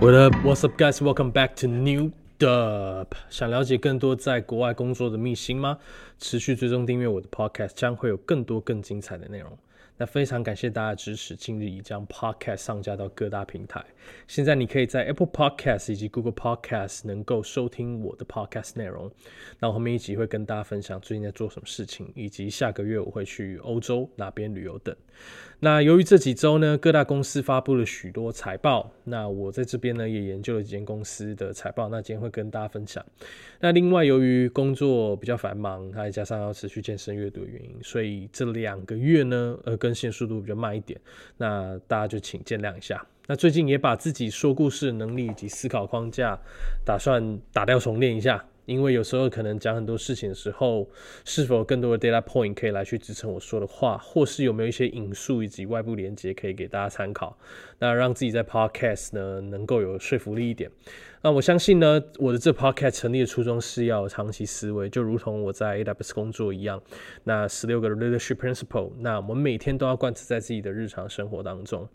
What's up, guys? Welcome back to New Dub。想了解更多在国外工作的秘辛吗？持续追踪订阅我的 Podcast，将会有更多更精彩的内容。那非常感谢大家的支持，今日已将 Podcast 上架到各大平台。现在你可以在 Apple Podcast 以及 Google Podcast 能够收听我的 Podcast 内容。那我后面一集会跟大家分享最近在做什么事情，以及下个月我会去欧洲哪边旅游等。那由于这几周呢，各大公司发布了许多财报，那我在这边呢也研究了几间公司的财报，那今天会跟大家分享。那另外由于工作比较繁忙，还加上要持续健身阅读的原因，所以这两个月呢，呃，更新速度比较慢一点，那大家就请见谅一下。那最近也把自己说故事的能力以及思考框架，打算打掉重练一下。因为有时候可能讲很多事情的时候，是否有更多的 data point 可以来去支撑我说的话，或是有没有一些引述以及外部连接可以给大家参考，那让自己在 podcast 呢能够有说服力一点。那我相信呢，我的这 podcast 成立的初衷是要长期思维，就如同我在 AWS 工作一样。那十六个 leadership principle，那我们每天都要贯彻在自己的日常生活当中。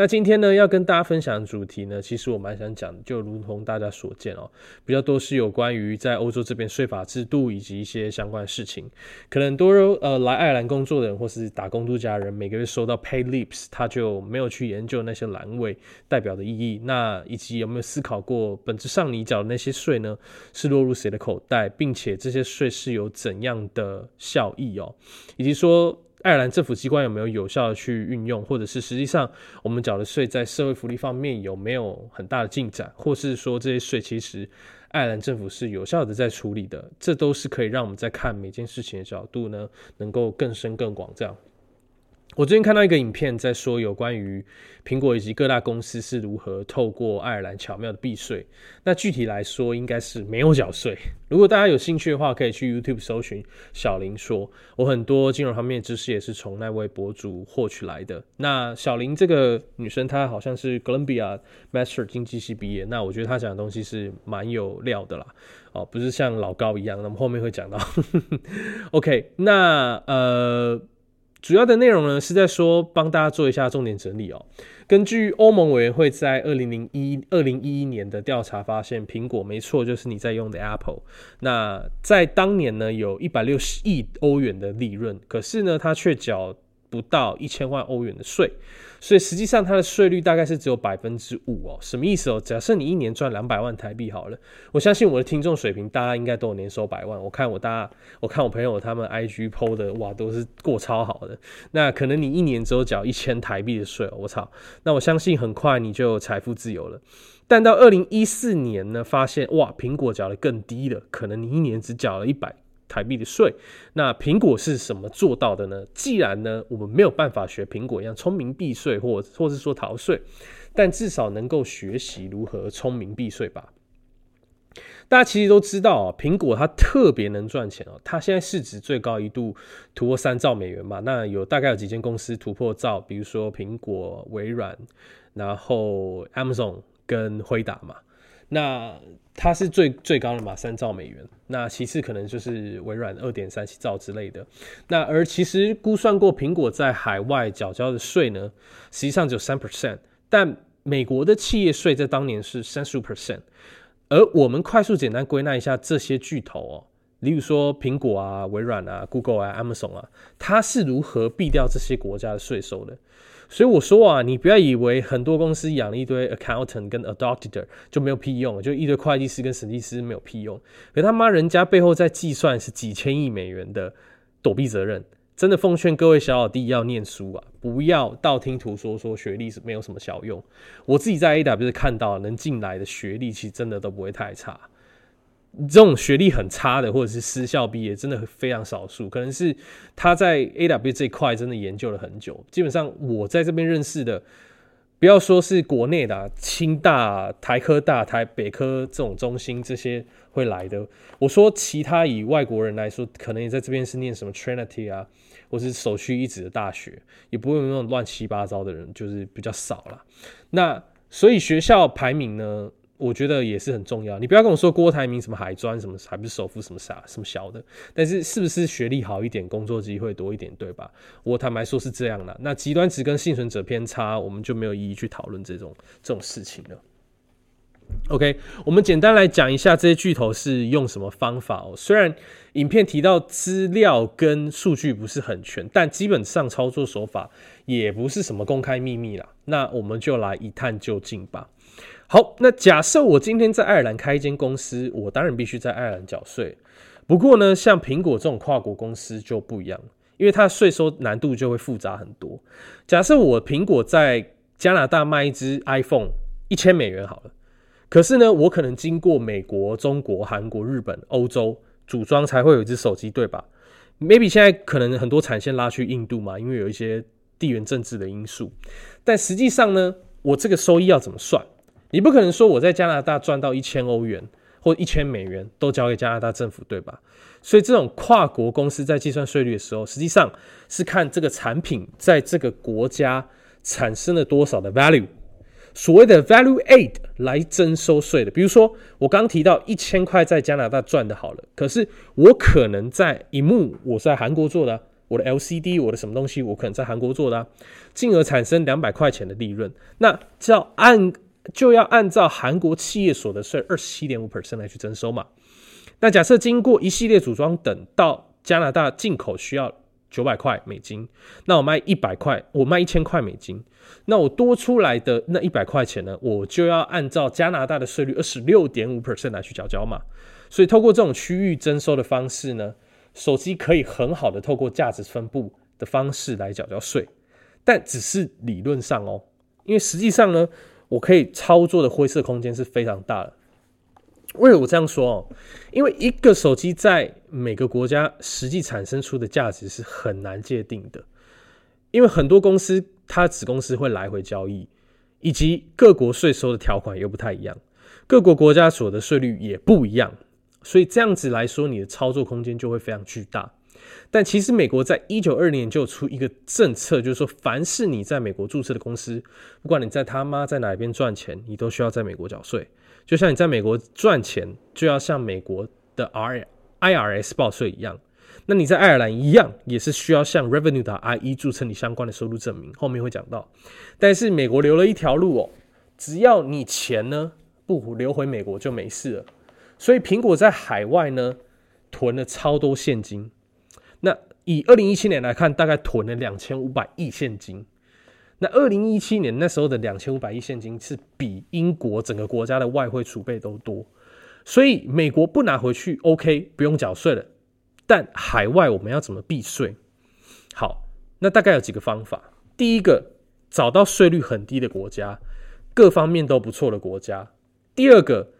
那今天呢，要跟大家分享的主题呢，其实我蛮想讲，就如同大家所见哦，比较多是有关于在欧洲这边税法制度以及一些相关的事情。可能多呃来爱尔兰工作的人或是打工度假人，每个月收到 pay leaves，他就没有去研究那些栏位代表的意义。那以及有没有思考过，本质上你缴的那些税呢，是落入谁的口袋，并且这些税是有怎样的效益哦，以及说。爱尔兰政府机关有没有有效的去运用，或者是实际上我们缴的税在社会福利方面有没有很大的进展，或是说这些税其实爱尔兰政府是有效的在处理的，这都是可以让我们在看每件事情的角度呢，能够更深更广这样。我最近看到一个影片，在说有关于苹果以及各大公司是如何透过爱尔兰巧妙的避税。那具体来说，应该是没有缴税。如果大家有兴趣的话，可以去 YouTube 搜寻小林说。我很多金融方面的知识也是从那位博主获取来的。那小林这个女生，她好像是 Columbia Master 经济系毕业。那我觉得她讲的东西是蛮有料的啦。哦，不是像老高一样。那么后面会讲到。OK，那呃。主要的内容呢，是在说帮大家做一下重点整理哦。根据欧盟委员会在二零零一二零一一年的调查发现，苹果没错，就是你在用的 Apple。那在当年呢，有一百六十亿欧元的利润，可是呢，它却缴不到一千万欧元的税。所以实际上它的税率大概是只有百分之五哦，什么意思哦？假设你一年赚两百万台币好了，我相信我的听众水平，大家应该都有年收百万。我看我大，我看我朋友他们 IG PO 的，哇，都是过超好的。那可能你一年只有缴一千台币的税哦，我操！那我相信很快你就财富自由了。但到二零一四年呢，发现哇，苹果缴的更低了，可能你一年只缴了一百。台币的税，那苹果是什么做到的呢？既然呢，我们没有办法学苹果一样聪明避税，或或是说逃税，但至少能够学习如何聪明避税吧。大家其实都知道啊，苹果它特别能赚钱哦，它现在市值最高一度突破三兆美元嘛。那有大概有几间公司突破兆，比如说苹果、微软，然后 Amazon 跟辉达嘛。那它是最最高的嘛，三兆美元。那其次可能就是微软二点三七兆之类的。那而其实估算过苹果在海外缴交的税呢，实际上只有三 percent。但美国的企业税在当年是三十五 percent。而我们快速简单归纳一下这些巨头哦，例如说苹果啊、微软啊、Google 啊、Amazon 啊，它是如何避掉这些国家的税收的？所以我说啊，你不要以为很多公司养了一堆 accountant 跟 a doctor 就没有屁用，就一堆会计师跟审计师没有屁用。可他妈人家背后在计算是几千亿美元的躲避责任，真的奉劝各位小老弟要念书啊，不要道听途说说学历是没有什么小用。我自己在 A W 看到能进来的学历其实真的都不会太差。这种学历很差的，或者是私校毕业，真的非常少数。可能是他在 A W 这一块真的研究了很久。基本上我在这边认识的，不要说是国内的，清大、台科大、台北科这种中心这些会来的。我说其他以外国人来说，可能也在这边是念什么 Trinity 啊，或是首屈一指的大学，也不会有那种乱七八糟的人，就是比较少了。那所以学校排名呢？我觉得也是很重要。你不要跟我说郭台铭什么海专什么，还不是首富什么啥什么小的。但是是不是学历好一点，工作机会多一点，对吧？我坦白说是这样的。那极端值跟幸存者偏差，我们就没有意义去讨论这种这种事情了。OK，我们简单来讲一下这些巨头是用什么方法哦。虽然影片提到资料跟数据不是很全，但基本上操作手法也不是什么公开秘密啦。那我们就来一探究竟吧。好，那假设我今天在爱尔兰开一间公司，我当然必须在爱尔兰缴税。不过呢，像苹果这种跨国公司就不一样，因为它税收难度就会复杂很多。假设我苹果在加拿大卖一支 iPhone 一千美元好了。可是呢，我可能经过美国、中国、韩国、日本、欧洲组装才会有一只手机，对吧？Maybe 现在可能很多产线拉去印度嘛，因为有一些地缘政治的因素。但实际上呢，我这个收益要怎么算？你不可能说我在加拿大赚到一千欧元或一千美元都交给加拿大政府，对吧？所以这种跨国公司在计算税率的时候，实际上是看这个产品在这个国家产生了多少的 value。所谓的 value aid 来征收税的，比如说我刚提到一千块在加拿大赚的好了，可是我可能在一幕我在韩国做的，我的 LCD 我的什么东西我可能在韩国做的，进而产生两百块钱的利润，那就要按就要按照韩国企业所得税二十七点五 percent 来去征收嘛。那假设经过一系列组装等到加拿大进口需要。九百块美金，那我卖一百块，我卖一千块美金，那我多出来的那一百块钱呢，我就要按照加拿大的税率二十六点五 percent 来去缴交嘛。所以透过这种区域征收的方式呢，手机可以很好的透过价值分布的方式来缴交税，但只是理论上哦，因为实际上呢，我可以操作的灰色空间是非常大的。为什么我这样说哦？因为一个手机在每个国家实际产生出的价值是很难界定的，因为很多公司它子公司会来回交易，以及各国税收的条款又不太一样，各国国家所得税率也不一样，所以这样子来说，你的操作空间就会非常巨大。但其实美国在一九二年就出一个政策，就是说，凡是你在美国注册的公司，不管你在他妈在哪边赚钱，你都需要在美国缴税。就像你在美国赚钱，就要向美国的 R I R S 报税一样，那你在爱尔兰一样，也是需要向 Revenue 的 I E 注册你相关的收入证明。后面会讲到，但是美国留了一条路哦，只要你钱呢不流回美国就没事了。所以苹果在海外呢囤了超多现金，那以二零一七年来看，大概囤了两千五百亿现金。那二零一七年那时候的两千五百亿现金是比英国整个国家的外汇储备都多，所以美国不拿回去，OK，不用缴税了。但海外我们要怎么避税？好，那大概有几个方法。第一个，找到税率很低的国家，各方面都不错的国家。第二个，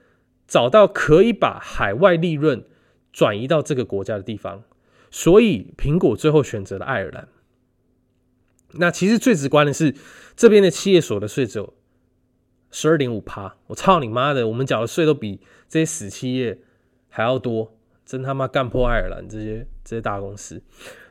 找到可以把海外利润转移到这个国家的地方。所以苹果最后选择了爱尔兰。那其实最直观的是，这边的企业所得税只有十二点五趴。我操你妈的，我们缴的税都比这些死企业还要多，真他妈干破爱尔兰这些这些大公司。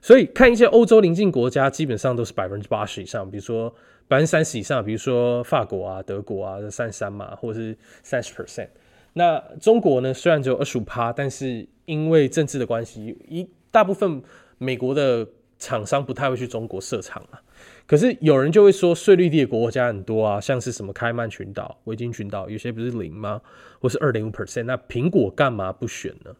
所以看一些欧洲邻近国家，基本上都是百分之八十以上，比如说百分之三十以上，比如说法国啊、德国啊，三三嘛，或者是三十 percent。那中国呢，虽然只有二十五趴，但是因为政治的关系，一大部分美国的厂商不太会去中国设厂啊。可是有人就会说，税率低的国家很多啊，像是什么开曼群岛、维京群岛，有些不是零吗？或是二点五 percent？那苹果干嘛不选呢？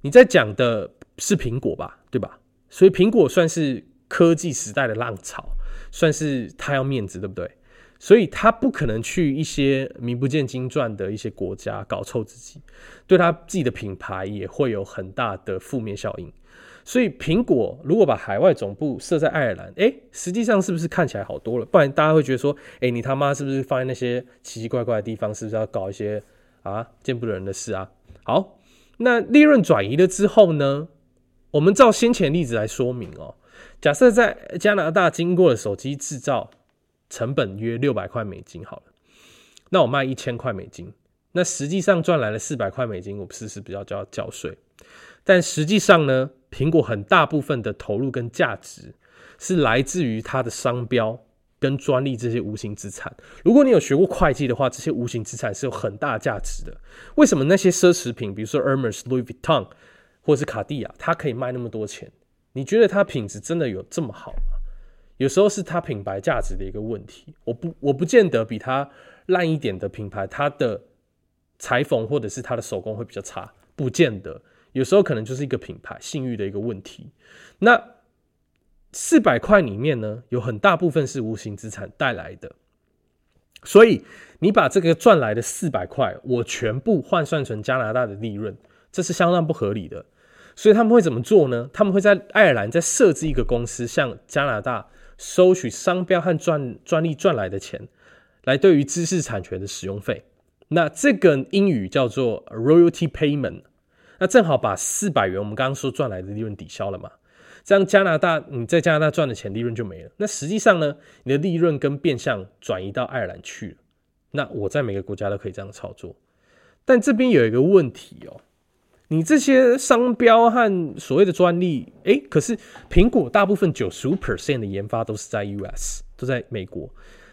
你在讲的是苹果吧，对吧？所以苹果算是科技时代的浪潮，算是他要面子，对不对？所以他不可能去一些名不见经传的一些国家搞臭自己，对他自己的品牌也会有很大的负面效应。所以苹果如果把海外总部设在爱尔兰，哎，实际上是不是看起来好多了？不然大家会觉得说，哎，你他妈是不是放在那些奇奇怪怪的地方？是不是要搞一些啊见不得人的事啊？好，那利润转移了之后呢？我们照先前例子来说明哦。假设在加拿大经过了手机制造成本约六百块美金，好了，那我卖一千块美金，那实际上赚来了四百块美金，我是不是比较就要交税？但实际上呢？苹果很大部分的投入跟价值是来自于它的商标跟专利这些无形资产。如果你有学过会计的话，这些无形资产是有很大价值的。为什么那些奢侈品，比如说 Hermes、Louis Vuitton 或是卡地亚，它可以卖那么多钱？你觉得它品质真的有这么好吗？有时候是它品牌价值的一个问题。我不，我不见得比它烂一点的品牌，它的裁缝或者是他的手工会比较差，不见得，有时候可能就是一个品牌信誉的一个问题。那四百块里面呢，有很大部分是无形资产带来的，所以你把这个赚来的四百块，我全部换算成加拿大的利润，这是相当不合理的。所以他们会怎么做呢？他们会在爱尔兰再设置一个公司，向加拿大收取商标和专专利赚来的钱，来对于知识产权的使用费。那这个英语叫做 royalty payment。那正好把四百元我们刚刚说赚来的利润抵消了嘛？这样加拿大你在加拿大赚的钱利润就没了。那实际上呢，你的利润跟变相转移到爱尔兰去了。那我在每个国家都可以这样操作，但这边有一个问题哦。你这些商标和所谓的专利，诶，可是苹果大部分九十五 percent 的研发都是在 US，都在美国。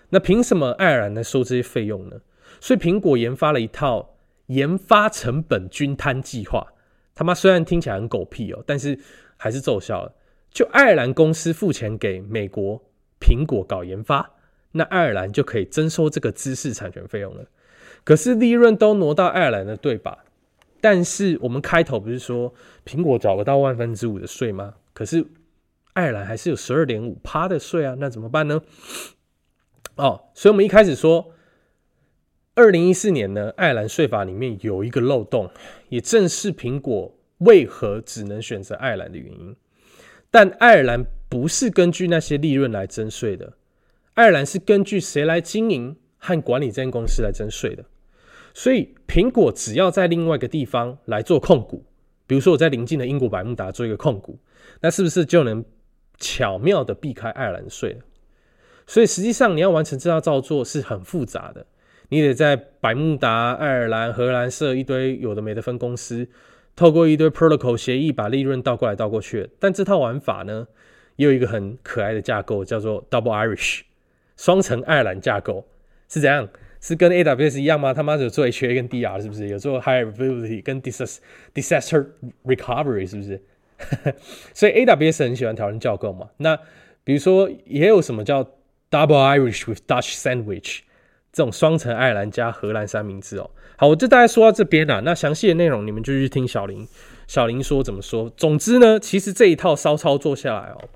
那凭什么爱尔兰来收这些费用呢？所以苹果研发了一套研发成本均摊计划。他妈虽然听起来很狗屁哦，但是还是奏效了。就爱尔兰公司付钱给美国苹果搞研发，那爱尔兰就可以征收这个知识产权费用了。可是利润都挪到爱尔兰的，对吧？但是我们开头不是说苹果找不到万分之五的税吗？可是爱尔兰还是有十二点五趴的税啊，那怎么办呢？哦，所以我们一开始说，二零一四年呢，爱尔兰税法里面有一个漏洞，也正是苹果为何只能选择爱尔兰的原因。但爱尔兰不是根据那些利润来征税的，爱尔兰是根据谁来经营和管理这间公司来征税的。所以，苹果只要在另外一个地方来做控股，比如说我在邻近的英国百慕达做一个控股，那是不是就能巧妙的避开爱尔兰税了？所以，实际上你要完成这套造作是很复杂的，你得在百慕达、爱尔兰、荷兰设一堆有的没的分公司，透过一堆 protocol 协议把利润倒过来倒过去。但这套玩法呢，也有一个很可爱的架构，叫做 Double Irish 双层爱尔兰架构，是怎样？是跟 AWS 一样吗？他妈有做 HA 跟 DR 是不是？有做 High Availability 跟 Disaster Recovery 是不是？所以 AWS 很喜欢调人架构嘛。那比如说也有什么叫 Double Irish with Dutch Sandwich 这种双层爱尔兰加荷兰三明治哦。好，我就大概说到这边了。那详细的内容你们就去听小林小林说怎么说。总之呢，其实这一套骚操作下来哦，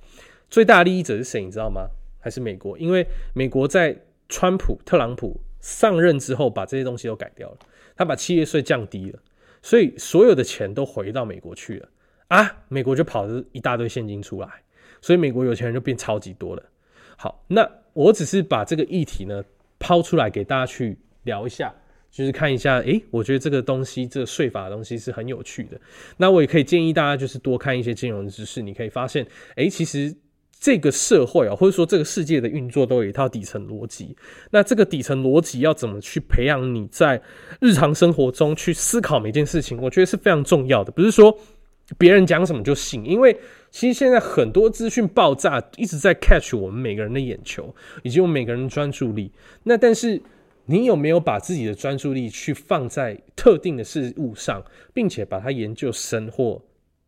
最大利益者是谁？你知道吗？还是美国？因为美国在川普特朗普。上任之后，把这些东西都改掉了。他把企业税降低了，所以所有的钱都回到美国去了啊！美国就跑了一大堆现金出来，所以美国有钱人就变超级多了。好，那我只是把这个议题呢抛出来给大家去聊一下，就是看一下，诶，我觉得这个东西，这个税法的东西是很有趣的。那我也可以建议大家，就是多看一些金融知识，你可以发现，诶，其实。这个社会啊，或者说这个世界的运作都有一套底层逻辑。那这个底层逻辑要怎么去培养你在日常生活中去思考每件事情？我觉得是非常重要的。不是说别人讲什么就信，因为其实现在很多资讯爆炸，一直在 catch 我们每个人的眼球，以及我们每个人的专注力。那但是你有没有把自己的专注力去放在特定的事物上，并且把它研究深或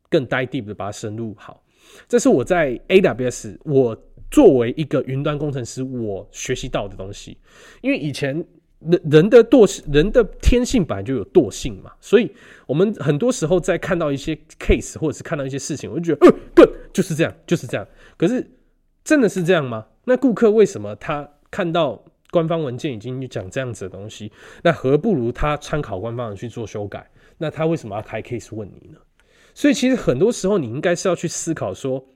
更 dive deep 的把它深入好？这是我在 AWS，我作为一个云端工程师，我学习到的东西。因为以前人人的惰性，人的天性本来就有惰性嘛，所以我们很多时候在看到一些 case 或者是看到一些事情，我就觉得，呃，对，就是这样，就是这样。可是真的是这样吗？那顾客为什么他看到官方文件已经讲这样子的东西，那何不如他参考官方的去做修改？那他为什么要开 case 问你呢？所以其实很多时候，你应该是要去思考说，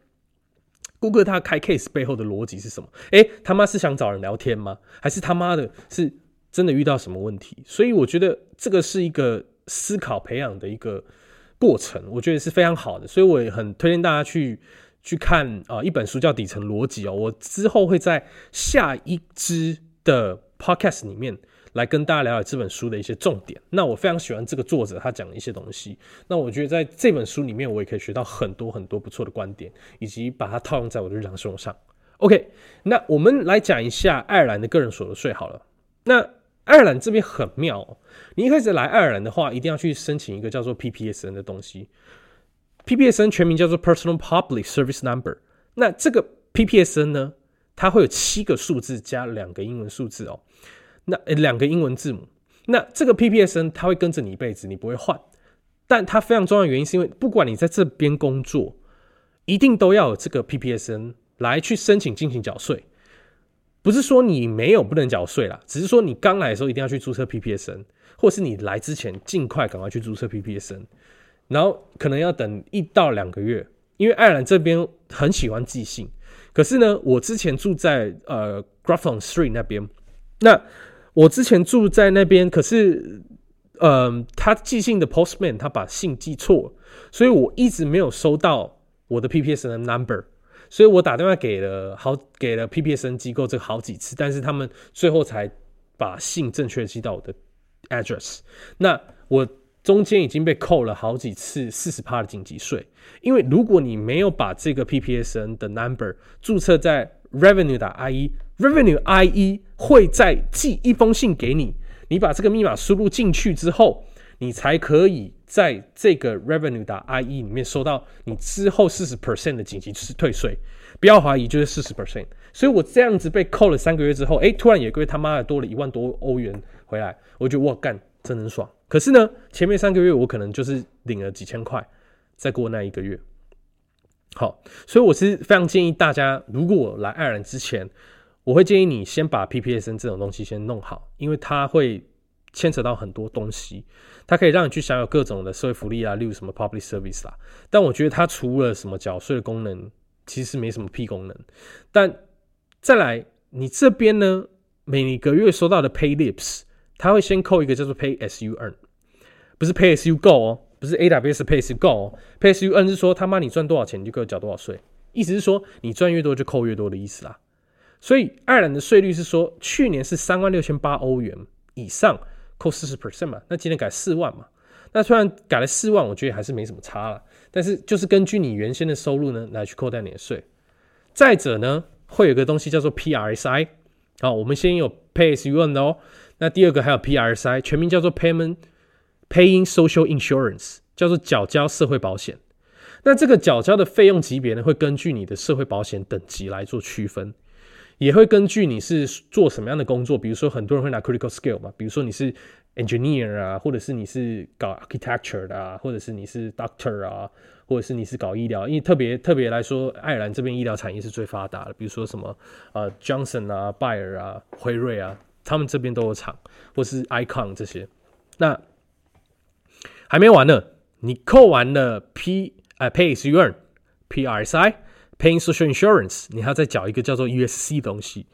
顾客他开 case 背后的逻辑是什么？诶，他妈是想找人聊天吗？还是他妈的是真的遇到什么问题？所以我觉得这个是一个思考培养的一个过程，我觉得是非常好的。所以我也很推荐大家去去看啊一本书叫《底层逻辑》哦，我之后会在下一支的 podcast 里面。来跟大家聊聊这本书的一些重点。那我非常喜欢这个作者他讲的一些东西。那我觉得在这本书里面，我也可以学到很多很多不错的观点，以及把它套用在我的日常生活上。OK，那我们来讲一下爱尔兰的个人所得税好了。那爱尔兰这边很妙，你一开始来爱尔兰的话，一定要去申请一个叫做 PPSN 的东西。PPSN 全名叫做 Personal Public Service Number。那这个 PPSN 呢，它会有七个数字加两个英文数字哦。那两个英文字母，那这个 PPSN 它会跟着你一辈子，你不会换。但它非常重要的原因是因为，不管你在这边工作，一定都要有这个 PPSN 来去申请进行缴税。不是说你没有不能缴税啦，只是说你刚来的时候一定要去注册 PPSN，或是你来之前尽快赶快去注册 PPSN，然后可能要等一到两个月，因为爱尔兰这边很喜欢寄信。可是呢，我之前住在呃 Grafton Street 那边，那我之前住在那边，可是嗯，他寄信的 postman 他把信寄错，所以我一直没有收到我的 PPSN number。所以我打电话给了好给了 PPSN 机构这个好几次，但是他们最后才把信正确寄到我的 address。那我中间已经被扣了好几次四十趴的紧急税，因为如果你没有把这个 PPSN 的 number 注册在 Revenue 的 IE Revenue IE 会再寄一封信给你，你把这个密码输入进去之后，你才可以。在这个 revenue 的 IE 里面收到你之后四十 percent 的紧急退税，不要怀疑，就是四十 percent。所以我这样子被扣了三个月之后，哎，突然有个月他妈的多了一万多欧元回来，我觉得哇干，真能爽。可是呢，前面三个月我可能就是领了几千块，再过那一个月。好，所以我是非常建议大家，如果来爱尔兰之前，我会建议你先把 PPSN 这种东西先弄好，因为它会。牵扯到很多东西，它可以让你去享有各种的社会福利啊，例如什么 public service 啦。但我觉得它除了什么缴税的功能，其实没什么屁功能。但再来，你这边呢，每个月收到的 pay lips，它会先扣一个叫做 pay as you earn，不是 pay as you go 哦，不是 AWS pay as you go 哦，pay as you earn 是说他妈你赚多少钱你就给我缴多少税，意思是说你赚越多就扣越多的意思啦。所以爱尔兰的税率是说，去年是三万六千八欧元以上。扣四十 percent 嘛，那今天改四万嘛，那虽然改了四万，我觉得还是没什么差了。但是就是根据你原先的收入呢来去扣掉你的税。再者呢，会有个东西叫做 PRSI，好，我们先有 Pay as you earn 的哦。那第二个还有 PRSI，全名叫做 Payment Paying Social Insurance，叫做缴交社会保险。那这个缴交的费用级别呢，会根据你的社会保险等级来做区分。也会根据你是做什么样的工作，比如说很多人会拿 critical skill 嘛，比如说你是 engineer 啊，或者是你是搞 architecture 的啊，或者是你是 doctor 啊，或者是你是搞医疗，因为特别特别来说，爱尔兰这边医疗产业是最发达的，比如说什么呃 Johnson 啊、拜耳啊、辉瑞啊，他们这边都有厂，或是 icon 这些。那还没完呢，你扣完了 P 呃 pay as you earn PRSI。Paying social insurance，你还要再缴一个叫做 USC 的东西。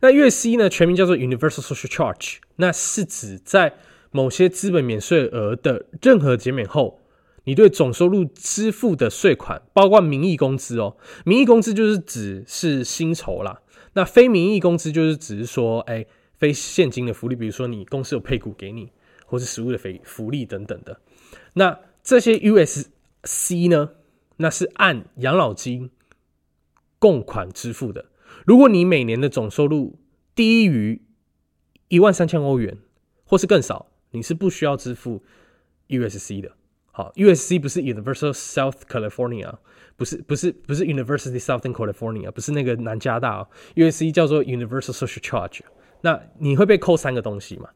那 USC 呢，全名叫做 Universal Social Charge，那是指在某些资本免税额的任何减免后，你对总收入支付的税款，包括名义工资哦。名义工资就是指是薪酬啦，那非名义工资就是只是说，哎，非现金的福利，比如说你公司有配股给你，或是实物的福福利等等的。那这些 USC 呢，那是按养老金。供款支付的，如果你每年的总收入低于一万三千欧元，或是更少，你是不需要支付 USC 的。好，USC 不是 Universal South California，不是不是不是 University Southern California，不是那个南加大，USC 叫做 Universal Social Charge。那你会被扣三个东西嘛？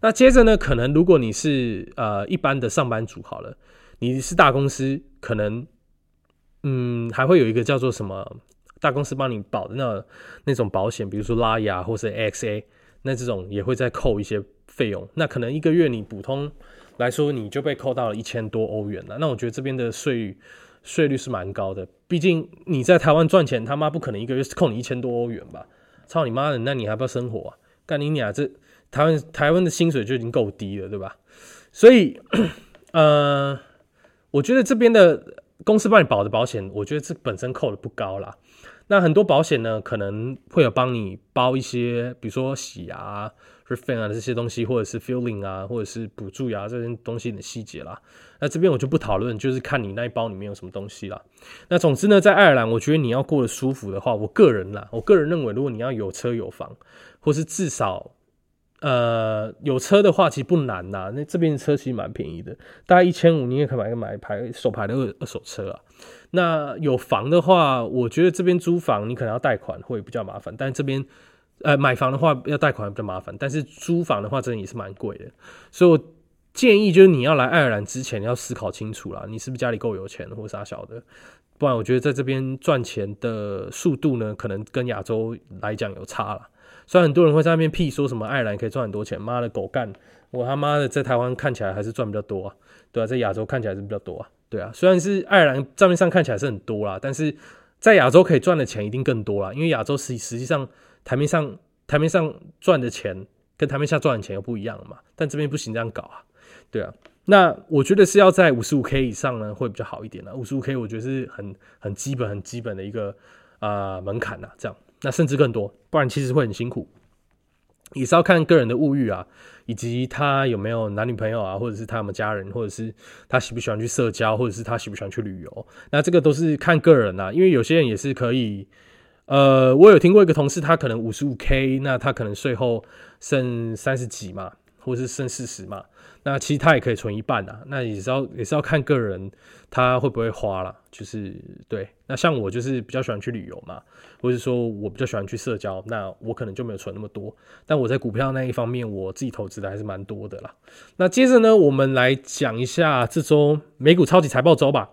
那接着呢，可能如果你是呃一般的上班族，好了，你是大公司，可能嗯还会有一个叫做什么？大公司帮你保的那那种保险，比如说拉雅或是 XA，那这种也会再扣一些费用。那可能一个月你普通来说，你就被扣到了一千多欧元了。那我觉得这边的税率税率是蛮高的，毕竟你在台湾赚钱，他妈不可能一个月扣你一千多欧元吧？操你妈的，那你还不要生活啊？干你俩这台湾台湾的薪水就已经够低了，对吧？所以，呃，我觉得这边的公司帮你保的保险，我觉得这本身扣的不高啦。那很多保险呢，可能会有帮你包一些，比如说洗牙、refin 啊这些东西，或者是 filling 啊，或者是补蛀牙这些东西的细节啦。那这边我就不讨论，就是看你那一包里面有什么东西啦。那总之呢，在爱尔兰，我觉得你要过得舒服的话，我个人啦，我个人认为，如果你要有车有房，或是至少呃有车的话，其实不难呐。那这边的车其实蛮便宜的，大概一千五，你也可以买个买牌手牌的二二手车啊。那有房的话，我觉得这边租房你可能要贷款会比较麻烦，但这边呃，买房的话要贷款比较麻烦，但是租房的话真的也是蛮贵的，所以我建议就是你要来爱尔兰之前要思考清楚啦，你是不是家里够有钱或者啥小的，不然我觉得在这边赚钱的速度呢，可能跟亚洲来讲有差了。虽然很多人会在那边屁说什么爱尔兰可以赚很多钱，妈的狗干，我他妈的在台湾看起来还是赚比较多啊，对啊，在亚洲看起来是比较多啊，对啊，虽然是爱尔兰账面上看起来是很多啦，但是在亚洲可以赚的钱一定更多啦，因为亚洲实实际上台面上台面上赚的钱跟台面下赚的钱又不一样嘛，但这边不行这样搞啊，对啊，那我觉得是要在五十五 K 以上呢会比较好一点的，五十五 K 我觉得是很很基本很基本的一个啊门槛呐，这样。那甚至更多，不然其实会很辛苦，也是要看个人的物欲啊，以及他有没有男女朋友啊，或者是他们家人，或者是他喜不喜欢去社交，或者是他喜不喜欢去旅游。那这个都是看个人啊，因为有些人也是可以，呃，我有听过一个同事，他可能五十五 K，那他可能税后剩三十几嘛，或者是剩四十嘛。那其实他也可以存一半啊，那也是要也是要看个人他会不会花了，就是对。那像我就是比较喜欢去旅游嘛，或者说我比较喜欢去社交，那我可能就没有存那么多。但我在股票那一方面，我自己投资的还是蛮多的啦。那接着呢，我们来讲一下这周美股超级财报周吧。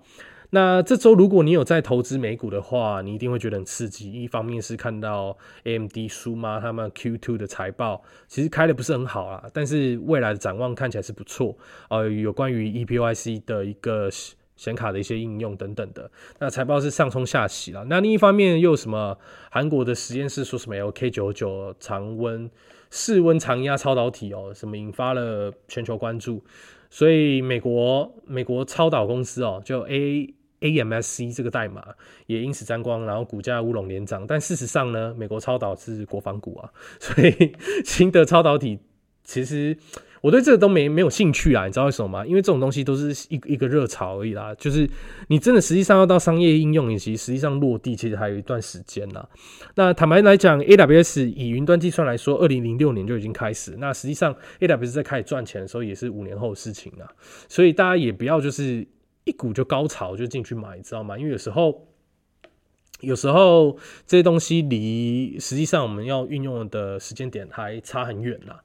那这周如果你有在投资美股的话，你一定会觉得很刺激。一方面是看到 AMD 苏妈他们 Q2 的财报，其实开的不是很好啊，但是未来的展望看起来是不错。呃，有关于 EPYC 的一个显卡的一些应用等等的，那财报是上冲下洗了。那另一方面又什么？韩国的实验室说什么 LK99 常温室温常压超导体哦，什么引发了全球关注。所以美国美国超导公司哦，就 A AMSC 这个代码也因此沾光，然后股价乌龙连涨。但事实上呢，美国超导是国防股啊，所以新的超导体其实。我对这个都没没有兴趣啊，你知道为什么吗？因为这种东西都是一一个热潮而已啦。就是你真的实际上要到商业应用以及实际上落地，其实还有一段时间啦。那坦白来讲，AWS 以云端计算来说，二零零六年就已经开始。那实际上，AWS 在开始赚钱的时候，也是五年后的事情啊。所以大家也不要就是一股就高潮就进去买，知道吗？因为有时候有时候这些东西离实际上我们要运用的时间点还差很远啦。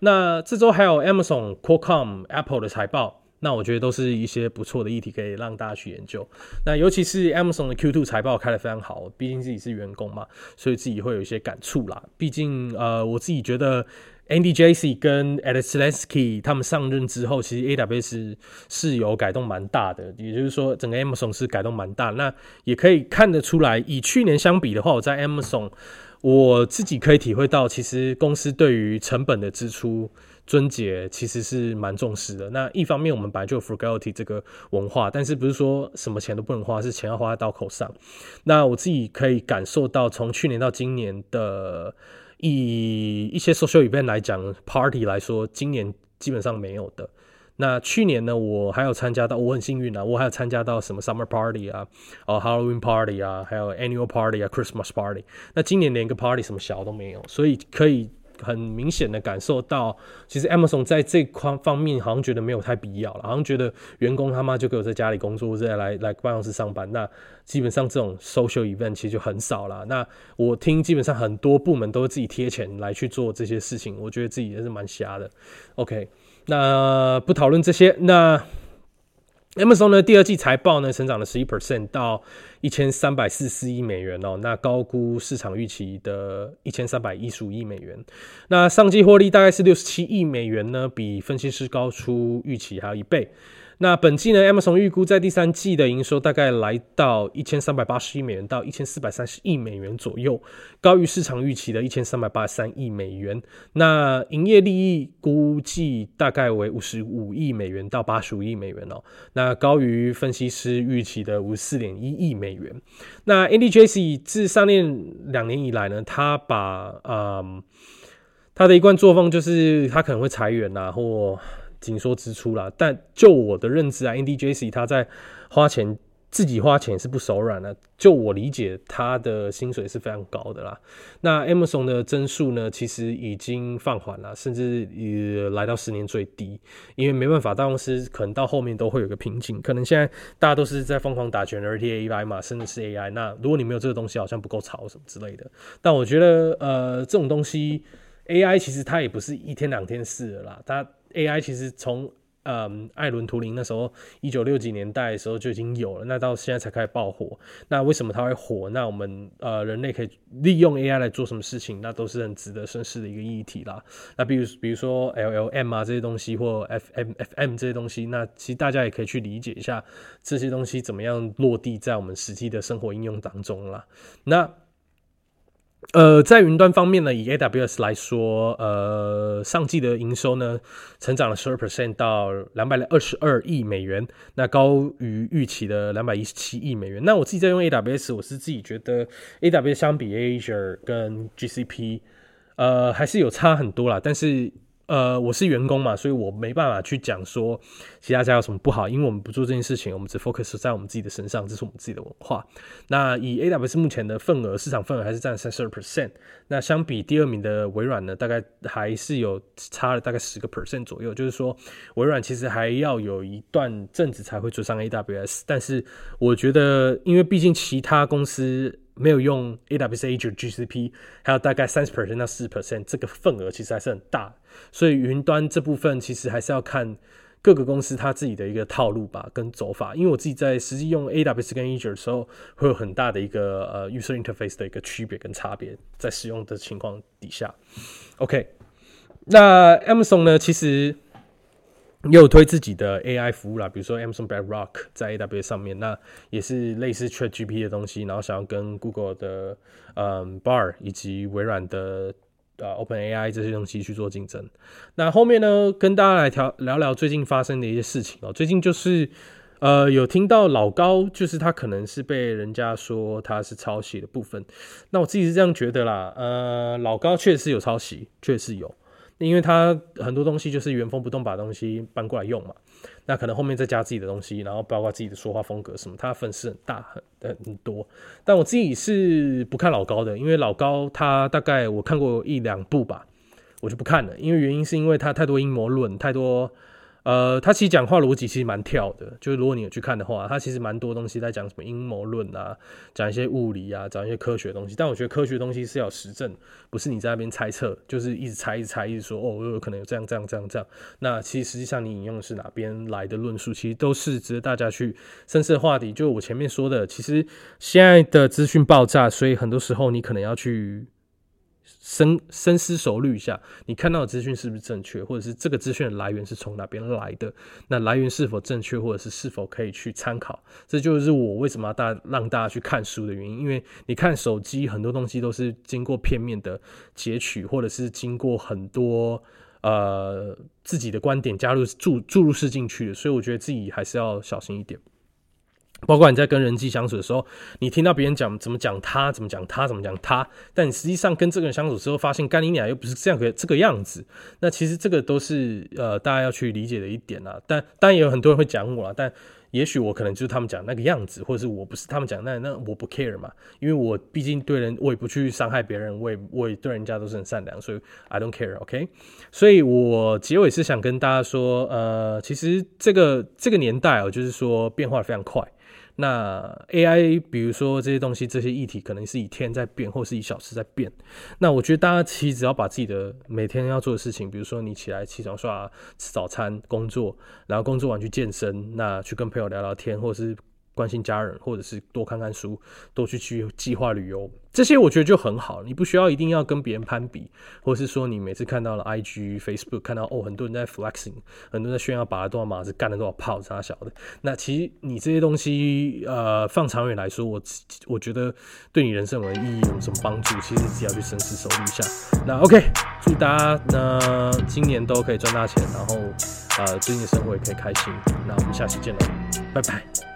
那这周还有 Amazon、Qualcomm、Apple 的财报，那我觉得都是一些不错的议题，可以让大家去研究。那尤其是 Amazon 的 Q2 财报开得非常好，毕竟自己是员工嘛，所以自己会有一些感触啦。毕竟呃，我自己觉得 Andy Jassy 跟 Alex Lesky 他们上任之后，其实 AWS 是有改动蛮大的，也就是说整个 Amazon 是改动蛮大。那也可以看得出来，以去年相比的话，我在 Amazon。我自己可以体会到，其实公司对于成本的支出尊节其实是蛮重视的。那一方面，我们本来就有 frugality 这个文化，但是不是说什么钱都不能花，是钱要花在刀口上。那我自己可以感受到，从去年到今年的以一些 social event 来讲，party 来说，今年基本上没有的。那去年呢，我还有参加到，我很幸运啊，我还有参加到什么 summer party 啊，哦 Halloween party 啊，还有 annual party 啊，Christmas party。那今年连个 party 什么小都没有，所以可以很明显的感受到，其实 Amazon 在这块方面好像觉得没有太必要了，好像觉得员工他妈就给我在家里工作，或者来来办公室上班，那基本上这种 social event 其实就很少了。那我听基本上很多部门都是自己贴钱来去做这些事情，我觉得自己也是蛮瞎的。OK。那不讨论这些，那 Amazon 呢？第二季财报呢，成长了十一 percent 到一千三百四十四亿美元哦，那高估市场预期的一千三百一十五亿美元。那上季获利大概是六十七亿美元呢，比分析师高出预期还有一倍。那本季呢，Amazon 预估在第三季的营收大概来到一千三百八十亿美元到一千四百三十亿美元左右，高于市场预期的一千三百八十三亿美元。那营业利益估计大概为五十五亿美元到八十五亿美元哦，那高于分析师预期的五十四点一亿美元。那 Andy Jassy 自上任两年以来呢，他把嗯他的一贯作风就是他可能会裁员啊，或紧缩支出啦，但就我的认知啊，Andy J C 他在花钱自己花钱是不手软的。就我理解，他的薪水是非常高的啦。那 Amazon 的增速呢，其实已经放缓了，甚至也来到十年最低。因为没办法，大公司可能到后面都会有个瓶颈。可能现在大家都是在疯狂打 Generative i 嘛，甚至是 AI。那如果你没有这个东西，好像不够潮什么之类的。但我觉得，呃，这种东西 AI 其实它也不是一天两天事的啦。它 AI 其实从嗯，艾伦图灵那时候一九六几年代的时候就已经有了，那到现在才开始爆火。那为什么它会火？那我们呃人类可以利用 AI 来做什么事情？那都是很值得深思的一个议题啦。那比如比如说 LLM 啊这些东西，或 FMFM 这些东西，那其实大家也可以去理解一下这些东西怎么样落地在我们实际的生活应用当中啦。那呃，在云端方面呢，以 AWS 来说，呃，上季的营收呢，成长了十二 percent 到两百二十二亿美元，那高于预期的两百一十七亿美元。那我自己在用 AWS，我是自己觉得 AWS 相比 Azure 跟 GCP，呃，还是有差很多啦，但是。呃，我是员工嘛，所以我没办法去讲说其他家有什么不好，因为我们不做这件事情，我们只 focus 在我们自己的身上，这是我们自己的文化。那以 AWS 目前的份额，市场份额还是占三十二 percent。那相比第二名的微软呢，大概还是有差了大概十个 percent 左右。就是说，微软其实还要有一段阵子才会追上 AWS。但是我觉得，因为毕竟其他公司。没有用 AWS Azure GCP，还有大概三十 percent 到四 percent，这个份额其实还是很大，所以云端这部分其实还是要看各个公司它自己的一个套路吧，跟走法。因为我自己在实际用 AWS 跟 Azure 的时候，会有很大的一个呃 user interface 的一个区别跟差别，在使用的情况底下。OK，那 Amazon 呢，其实。也有推自己的 AI 服务啦，比如说 Amazon Bedrock 在 a w 上面，那也是类似 ChatGP 的东西，然后想要跟 Google 的嗯 Bar 以及微软的呃 OpenAI 这些东西去做竞争。那后面呢，跟大家来聊聊聊最近发生的一些事情哦。最近就是呃有听到老高，就是他可能是被人家说他是抄袭的部分。那我自己是这样觉得啦，呃，老高确实有抄袭，确实有。因为他很多东西就是原封不动把东西搬过来用嘛，那可能后面再加自己的东西，然后包括自己的说话风格什么，他粉丝很大很很多。但我自己是不看老高的，因为老高他大概我看过一两部吧，我就不看了，因为原因是因为他太多阴谋论，太多。呃，他其实讲话逻辑其实蛮跳的，就是如果你有去看的话，他其实蛮多东西在讲什么阴谋论啊，讲一些物理啊，讲一些科学东西。但我觉得科学东西是要实证，不是你在那边猜测，就是一直猜一直猜，一直说哦，有可能有这样这样这样这样。那其实实际上你引用的是哪边来的论述，其实都是值得大家去深思的话题。就我前面说的，其实现在的资讯爆炸，所以很多时候你可能要去。深深思熟虑一下，你看到的资讯是不是正确，或者是这个资讯的来源是从哪边来的？那来源是否正确，或者是是否可以去参考？这就是我为什么要大让大家去看书的原因。因为你看手机很多东西都是经过片面的截取，或者是经过很多呃自己的观点加入注注入式进去的，所以我觉得自己还是要小心一点。包括你在跟人际相处的时候，你听到别人讲怎么讲他，怎么讲他，怎么讲他，但实际上跟这个人相处之后，发现干你俩又不是这样个这个样子。那其实这个都是呃大家要去理解的一点啊。但当然也有很多人会讲我啊，但也许我可能就是他们讲那个样子，或者是我不是他们讲那那我不 care 嘛，因为我毕竟对人我也不去伤害别人，我也我也对人家都是很善良，所以 I don't care OK。所以我结尾是想跟大家说，呃，其实这个这个年代哦，就是说变化非常快。那 AI，比如说这些东西，这些议题可能是以天在变，或是以小时在变。那我觉得大家其实只要把自己的每天要做的事情，比如说你起来起床刷吃早餐、工作，然后工作完去健身，那去跟朋友聊聊天，或者是。关心家人，或者是多看看书，多去去计划旅游，这些我觉得就很好。你不需要一定要跟别人攀比，或者是说你每次看到了 IG、Facebook 看到哦，很多人在 flexing，很多人在炫耀，拔了多少码子，干了多少炮，啥小的。那其实你这些东西，呃，放长远来说，我我觉得对你人生有意义，有什么帮助？其实只要去深思熟虑一下。那 OK，祝大家呢今年都可以赚大钱，然后呃，最近的生活也可以开心。那我们下期见了，拜拜。